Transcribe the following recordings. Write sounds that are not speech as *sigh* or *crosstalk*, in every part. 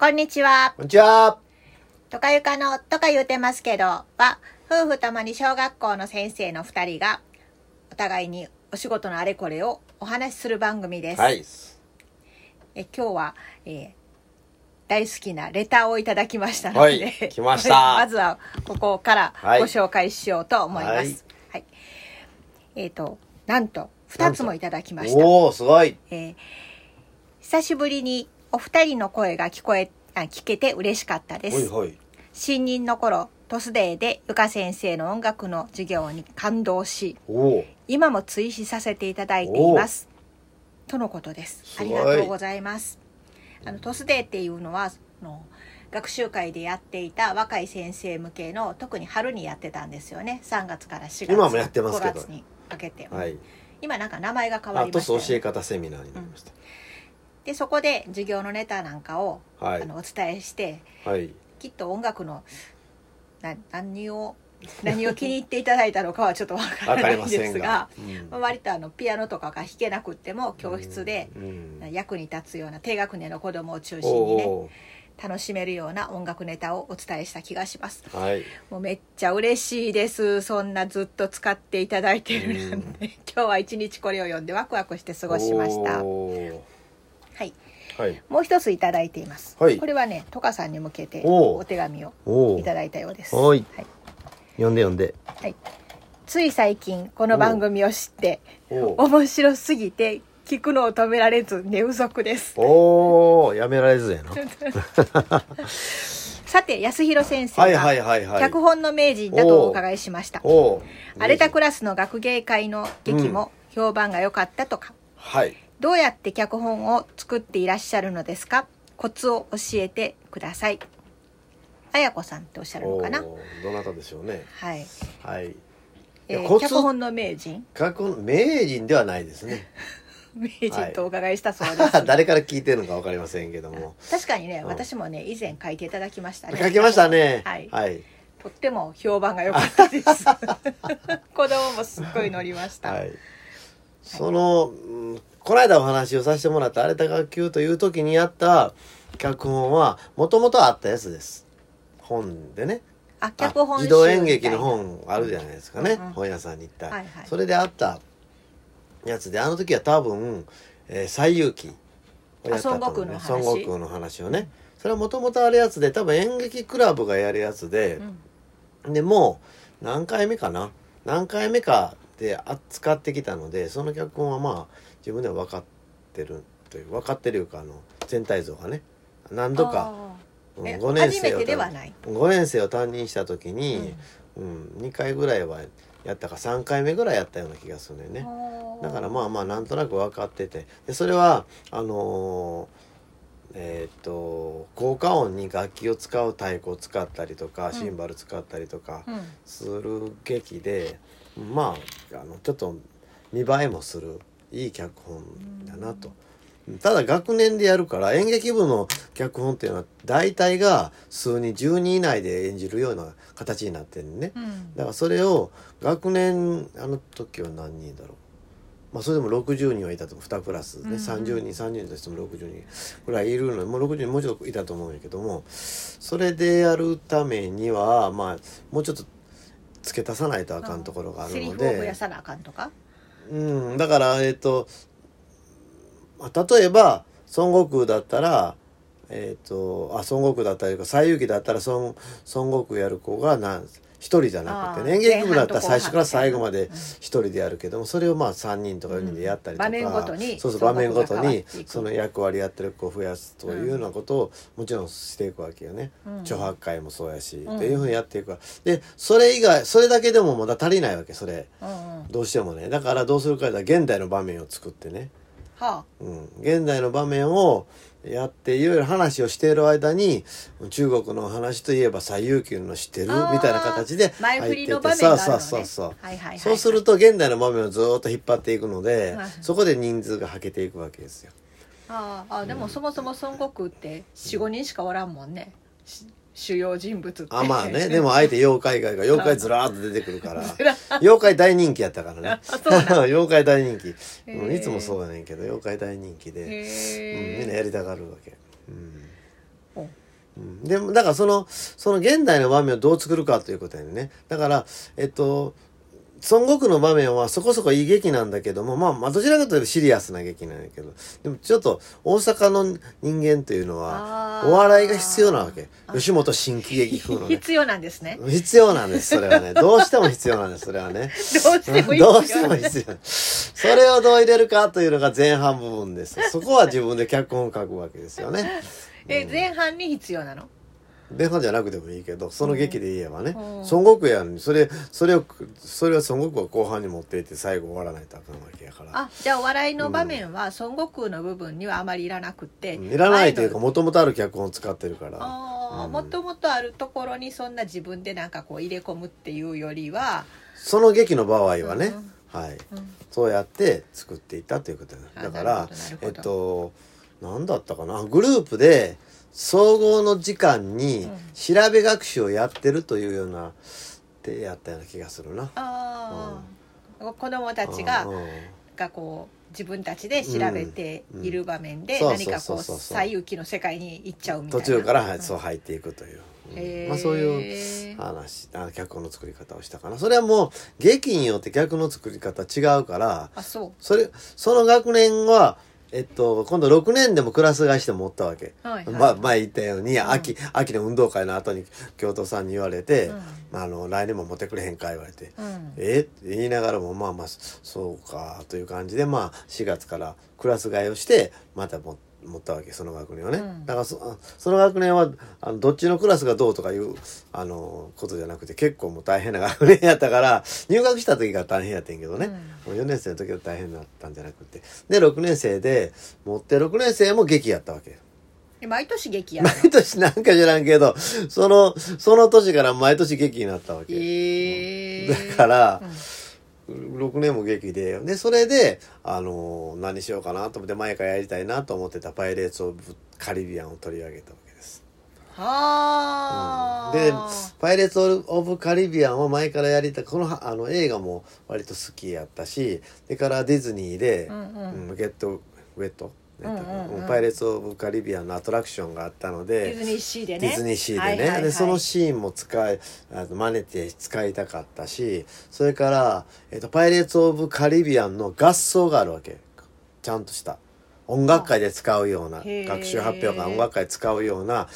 こんにちは。こんにちは。とかゆかのとか言うてますけどは、夫婦ともに小学校の先生の二人が、お互いにお仕事のあれこれをお話しする番組です。はい。え今日は、えー大好きなレターをいただきましたので、はい来ました *laughs* まずはここからはいご紹介しようと思います。はい。えっ、と、なんと、二つもいただきました。おお、すごい。えー久しぶりにお二人の声が聞こえあ聞けて嬉しかったです。ほいほい。新任の頃トスデーでゆか先生の音楽の授業に感動し。今も追試させていただいています。とのことです。ありがとうございます。あのトスデーっていうのはその学習会でやっていた若い先生向けの特に春にやってたんですよね。3月から4月今もやってますけど。5月にかけて、はい。今なんか名前が変わあ、りましたよね。トス教え方セミナーになりましでそこで授業のネタなんかを、た。はいあ。のお伝えしてはい。きっと音楽のな何を何を気に入っていただいたのかはちょっとわからないんですがが。うんまあ割とあのピアノとかが弾けなくっても教室でうん役に立つような低学年の子供を中心にねお楽しめるような音楽ネタをお伝えした気がしますーはい。もうめっちゃ嬉しいですそんなずっと使っていただいてるなんて今日は一日これを読んでワクワクして過ごしましたはいはい。もう一ついただいています。はいこれはね、トカさんに向けてお手紙を。いただいたようです。はいはい。読んで読んで。はいつい最近この番組を知って。面白すぎて聞くのを止められず寝不足です。おお、やめられずやな。*laughs* さて安弘先生は。脚本の名人だとお伺いしました。荒れたクラスの学芸会の劇も評判が良かったとか。はい。どうやって脚本を作っていらっしゃるのですか？コツを教えてください。あやこさんっておっしゃるのかな？どなたでしょうね。はい。はい。えー脚本の名人？脚本名人ではないですね。*laughs* 名人とお伺いしたそうです、*laughs* 誰から聞いてるのかわかりませんけども。確かにね、うん私もね以前書いていただきましたね書きましたね。はいはい。とっても評判が良かったです *laughs* 子供もすっごい乗りました、はい。その、うんこの間お話をさせてもらった荒れた学級という時にやった脚本は、もともとあったやつです。本でね。あ脚本あ児童演劇の本あるじゃないですかね。うんうん本屋さんに行ったら、はいはいそれであったやつで、あの時は多分、えー、西遊記をやったと思うあ孫悟空の話？孫悟空の話をね。それはもともとあるやつで、多分演劇クラブがやるやつで、うんでもう何回目かな？何回目かで扱ってきたのでその脚本はまあ自分では分かってるという分かってるいうかあの全体像がね何度か、あうんーえ5年生をてではない。5年生を担任した時に、うん。2回ぐらいはやったか3回目ぐらいやったような気がするのよね。ー。だからまあまあなんとなく分かってて。でそれはあのーえーっと効果音に楽器を使う太鼓を使ったりとかシンバル使ったりとかうん。する劇で、まああのちょっと見栄えもするいい脚本だなと。ただ学年でやるから演劇部の脚本っていうのは大体が数人10人以内で演じるような形になってるね。うん。だからそれを学年あの時は何人だろう？まあそれでも60人はいたと思う。2クラス。ね、うんうん。30人30人としても60人ぐらいいるの。にもう60人もうちょっといたと思うんやけどもそれでやるためにはまあもうちょっと付け足さないとあかんところがあるので、フを増やさなあかんとか？うん、だからえっ、と、まあ、例えば孫悟空だったらえっ、とあ孫悟空だったりとか西遊記だったら孫孫悟空やる子がなん一人じゃなくてね。演劇部だったら最初から最後までうん。一人でやるけどもそれをまあ3人とか4人でやったりとか、うん場面ごとにそうそう場面ごとにその役割やってる子を増やすというようなことをもちろんしていくわけよね。うん。著白会もそうやし、うんっていうふうにやっていくわ。でそれ以外それだけでもまだ足りないわけそれ。うんうん。どうしてもね。だからどうするかというと現代の場面を作ってね。はうん、現代の場面をやっていろいろ話をしている間に中国の話といえば西遊記の知ってるみたいな形で前振りの場面そうそうそうそう、はいはいはいそうすると現代の場面をずっと引っ張っていくので、はいそこで人数がはけていくわけですよ。あああでもそもそも孫悟空って45人しかおらんもんね。し主要人物ってあまあね。でもあえて妖怪が妖怪ずらーっと出てくるから。妖怪大人気やったからね。*laughs* *laughs* 妖怪大人気、へうん、ーいつもそうやねんけど妖怪大人気で、うん、みんなへやりたがるわけ。うん。えうん。でもだからそのその現代の場面をどう作るかということやね。だからえっと孫悟空の場面はそこそこいい劇なんだけども、まあ、まあ、どちらかというとシリアスな劇なんやけど、でもちょっと大阪の人間というのは、お笑いが必要なわけ。吉本新喜劇風のね。必要なんですね。必要なんです、それはね。どうしても必要なんです、それはね。どうしてもいいどうしても必要。それをどう入れるかというのが前半部分です。そこは自分で脚本を書くわけですよね。え、前半に必要なの？前半じゃなくてもいいけど、その劇で言えばね。うん孫悟空やのに、それ、それを、それを孫悟空は後半に持っていって最後終わらないとあかんわけやから。あ、じゃあお笑いの場面は孫悟空の部分にはあまりいらなくって。うんいらないというか、もともとある脚本を使ってるから。もともとあるところにそんな自分でなんかこう入れ込むっていうよりは、その劇の場合はね、はい。うんそうやって作っていったということだからえどっと何だったかなグループで総合の時間にうん。調べ学習をやってるというようなってやったような気がするな。ああ、子供たちがうん。うんがこう自分たちで調べている場面でうん。うん。何かこうそうそうそうそう。西遊記の世界に行っちゃうみたいな。途中からそう入っていくという、うん。まあ、そういう話あ脚本の作り方をしたかな。それはもう劇によって脚の作り方違うからあそう。それその学年はえっと、今度6年でもクラス替えして持ったわけ。はいはい。まあ、前言ったように、ん。秋、秋の運動会の後に教頭さんに言われて、うん。まあ、あの、来年も持ってくれへんか言われて、うん。え？って言いながらも、まあまあ、そうか、という感じで、まあ、4月からクラス替えをして、またも持ったわけ、その学年はね。うんだからそ、その学年は、あの、どっちのクラスがどうとかいう、あの、ことじゃなくて、結構もう大変な学年やったから、*laughs* 入学した時が大変やってんけどね。もう4年生の時は大変だったんじゃなくて。で、6年生で、持って6年生も劇やったわけ。で毎年劇や *laughs* 毎年なんか知らんけど、その、その年から毎年劇になったわけ。ええだからうん6年も劇ででそれであの何しようかなと思って前からやりたいなと思ってた「パイレーツ・オブ・カリビアン」を取り上げたわけです。はあ、で「パイレーツ・オブ・カリビアン」を前からやりたいこのあの映画も割と好きやったしそれからディズニーで「うんうん。うんゲット・ウェット」うんうんうん。パイレーツ・オブ・カリビアン」のアトラクションがあったのでディズニーシーでね。ディズニーシーでね、はいはいはい。でそのシーンも使いあの真似て使いたかったしそれから、えっとパイレーツ・オブ・カリビアンの合奏があるわけ。ちゃんとした。音楽会で使うような学習発表会音楽会で使うような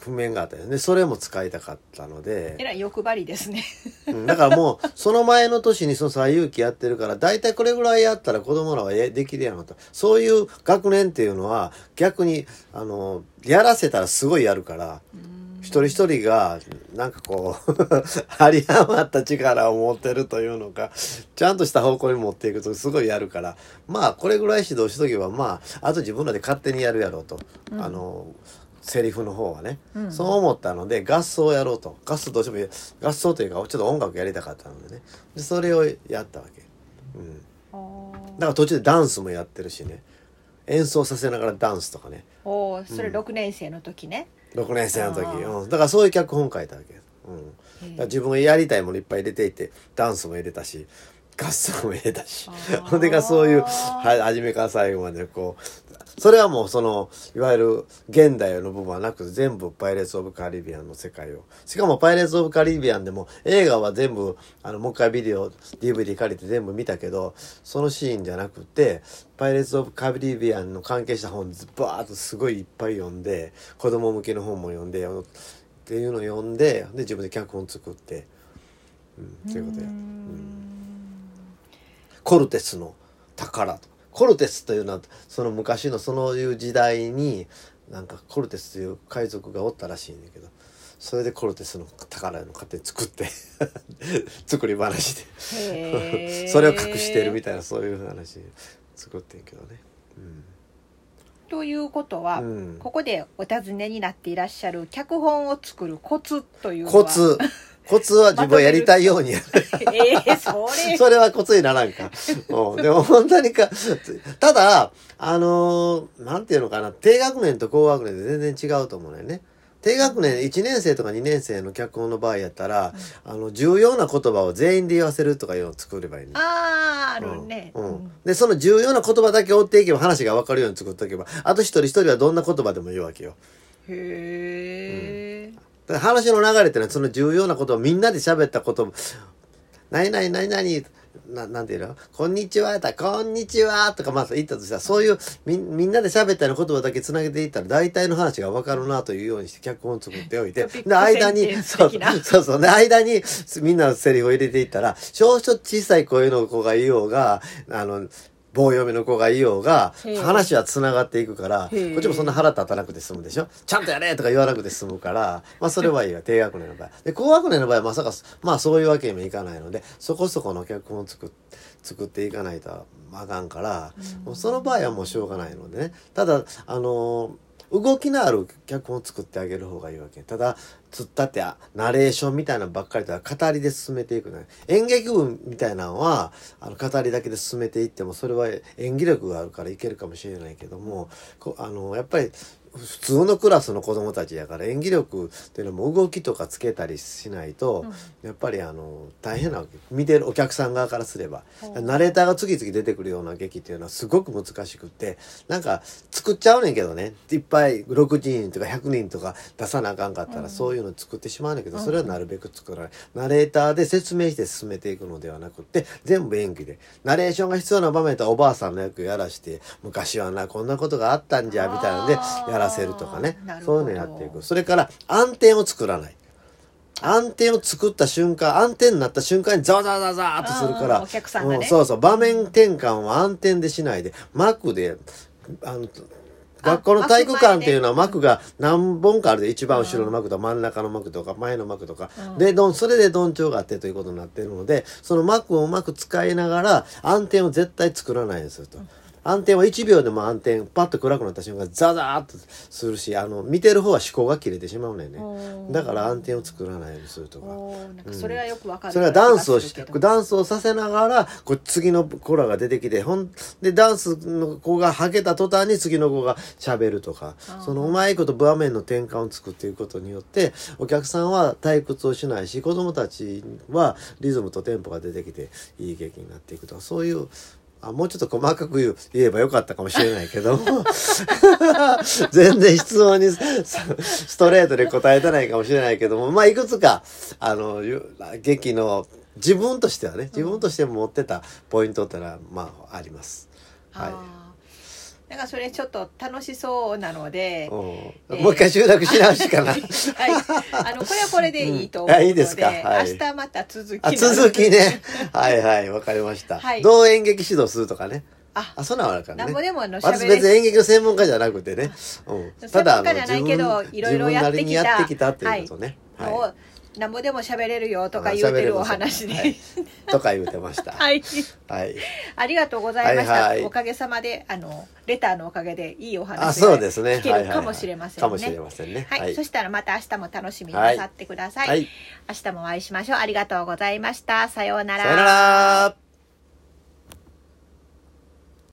譜面があったよね。それも使いたかったので。えらい欲張りですね。うん。だからもう *laughs* その前の年にその西遊記やってるから大体これぐらいやったら子供らはやできるやろと。そういう学年っていうのは逆にあのやらせたらすごいやるから一人一人がなんかこう *laughs* 張り余った力を持ってるというのかちゃんとした方向に持っていくとすごいやるからまあこれぐらい指導しとけばまああと自分らで勝手にやるやろうと、あのセリフの方はね、うん。そう思ったので合奏をやろうと。合奏どうしても合奏というかちょっと音楽やりたかったのでね。でそれをやったわけ、うん、だから途中でダンスもやってるしね。演奏させながらダンスとかね。おおそれ6年生の時ね、6年生の時、うん、だからそういう脚本書いたわけ、うん、だから自分がやりたいものいっぱい入れていてダンスも入れたし合奏も入れたし。*laughs* ほんでかそういうは初めから最後までこうそれはもうそのいわゆる現代の部分はなく全部パイレーツ・オブ・カリビアンの世界を。しかもパイレーツ・オブ・カリビアンでも映画は全部あのもう一回ビデオ DVD 借りて全部見たけどそのシーンじゃなくてパイレーツ・オブ・カリビアンの関係した本バーッとすごいいっぱい読んで子供向けの本も読んでっていうのを読んでで自分で脚本作って、うん、ということや。コルテスの宝とコルテスというのはその昔のそういう時代になんかコルテスという海賊がおったらしいんだけどそれでコルテスの宝の勝手に作って *laughs* 作り話でそれを隠してるみたいなそういう話作ってんけどね。うん。ということは、うん。ここでお尋ねになっていらっしゃる脚本を作るコツというのは？コ *laughs* ツコツは自分はやりたいように。やる。ええそれ。それはコツにならんか。うん、*laughs* でも本当にか、ただ、あのーなんていうのかな、低学年と高学年で全然違うと思うのよね。低学年1年生とか2年生の脚本の場合やったら、あの、重要な言葉を全員で言わせるとかいうのを作ればいいね。あーあるね、うん。うん。で、その重要な言葉だけ追っていけば話が分かるように作っておけば、あと一人一人はどんな言葉でも言うわけよ。へえ、だから話の流れってのはその重要なことをみんなで喋ったこと「何々何々」ななんていうの「こんにちは」やったら「こんにちは」とかまあ言ったとしたらそういうみみんなで喋ったような言葉だけつなげていったら大体の話が分かるなというようにして脚本を作っておいて。で間にそうそうそう。で間にみんなのセリフを入れていったら少々小さい声の子がいようがあの棒読みの子がいようが話はつながっていくからこっちもそんな腹立たなくて済むでしょ？ちゃんとやれとか言わなくて済むからまあそれはいいわ。低学年の場合。で高学年の場合はまさかまあそういうわけにもいかないのでそこそこの脚本を作っ作っていかないとあかんから、もうその場合はもうしょうがないのでね。ただあの動きのある脚本を作ってあげる方がいいわけ。ただ突っ立ってナレーションみたいなのばっかりとは語りで進めていくね演劇部みたいなのはあの語りだけで進めていってもそれは演技力があるからいけるかもしれないけどもこあのやっぱり普通のクラスの子供たちやから演技力っていうのも動きとかつけたりしないと、やっぱりあの大変なわけ。見てるお客さん側からすればナレーターが次々出てくるような劇っていうのはすごく難しくってなんか作っちゃうねんけどね。いっぱい60人とか100人とか出さなあかんかったらそういうの作ってしまうねんけどそれはなるべく作らない。ナレーターで説明して進めていくのではなくって全部演技で。ナレーションが必要な場面とおばあさんの役やらして昔はなこんなことがあったんじゃみたいなのでやらせるとかね。そういうのやっていく。それから暗転を作らない。暗転を作った瞬間暗転になった瞬間にザワザワザワザワーっとするからお客さんがね。うそうそう。場面転換は暗転でしないで幕であの学校の体育館っていうのは幕が何本かあるで一番後ろの幕と真ん中の幕とか前の幕とか。うん。でどんそれでどんちょうがあってということになってるのでその幕をうまく使いながら暗転を絶対作らないようにすると。暗転は1秒でも暗転パッと暗くなった瞬間ザザーッとするしあの見てる方は思考が切れてしまうね。んねだから暗転を作らないようにするとか。かそれはよくわかる、それはダンスをしダンスをさせながらこう次の子らが出てきてほんでダンスの子がはけた途端に次の子が喋るとかそのうまいこと場面の転換を作っていくことによってお客さんは退屈をしないし子供たちはリズムとテンポが出てきていい劇になっていくとかそういうあもうちょっと細かく言えばよかったかもしれないけど。も *laughs* 全然質問に *laughs* ストレートで答えてないかもしれないけども。まあいくつかあの劇の自分としてはね自分として持ってたポイントってのはまああります。はい。あーなんかそれちょっと楽しそうなので、うんえーもう一回集約し直しかな。はい、あのこれはこれでいいと思うので、う *laughs* んあいいですか？はい明日また続き続きね。*laughs* はいはいわかりました。はいどう演劇指導するとかね。ああそんなんはあるからね。なんぼでもあの私喋別に演劇の専門家じゃなくてね。うん。専門家じゃないけど自分いろいろやってきた自分なりにやってきたっていうことね。はなんぼでも喋れるよとか言うてるお話で、はい。とか言うてました。*laughs* はい、はい。ありがとうございました、はいはい。おかげさまであのレターのおかげでいいお話が。聞けるかもしれませんね、かもしれませんね。はい、そしたらまた明日も楽しみになさってください、はい。明日もお会いしましょう。ありがとうございました。さようなら。さよなら。